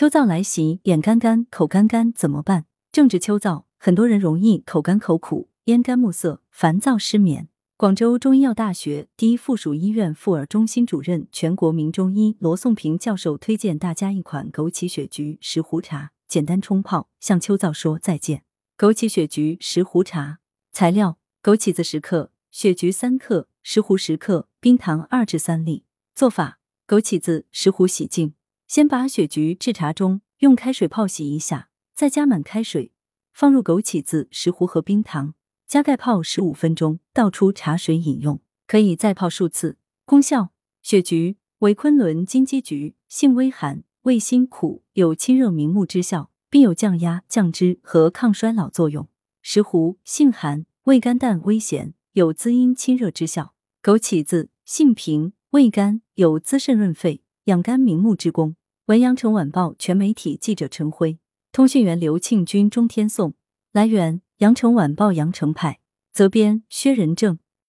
秋燥来袭，眼干干、口干干怎么办？正值秋燥，很多人容易口干口苦、咽干目涩、烦躁失眠。广州中医药大学第一附属医院妇儿中心主任、全国名中医罗颂平教授推荐大家一款枸杞血菊石斛茶，简单冲泡，向秋燥说再见。枸杞血菊石斛茶材料：枸杞子十克，血菊三克，石斛十克，冰糖二至三粒。做法：枸杞子、石斛洗净，先把雪菊置茶中，用开水泡洗一下，再加满开水，放入枸杞子、石斛和冰糖。加盖泡十五分钟，倒出茶水饮用，可以再泡数次。功效：雪菊为昆仑金鸡菊，性微寒，味辛苦，有清热明目之效，并有降压、降脂和抗衰老作用。石斛性寒，味甘淡微咸，有滋阴清热之效。枸杞子性平，味甘，有滋肾润肺、养肝明目之功。文阳城晚报全媒体记者陈辉，通讯员刘庆军钟天颂。来源。阳城晚报阳城派责编薛仁正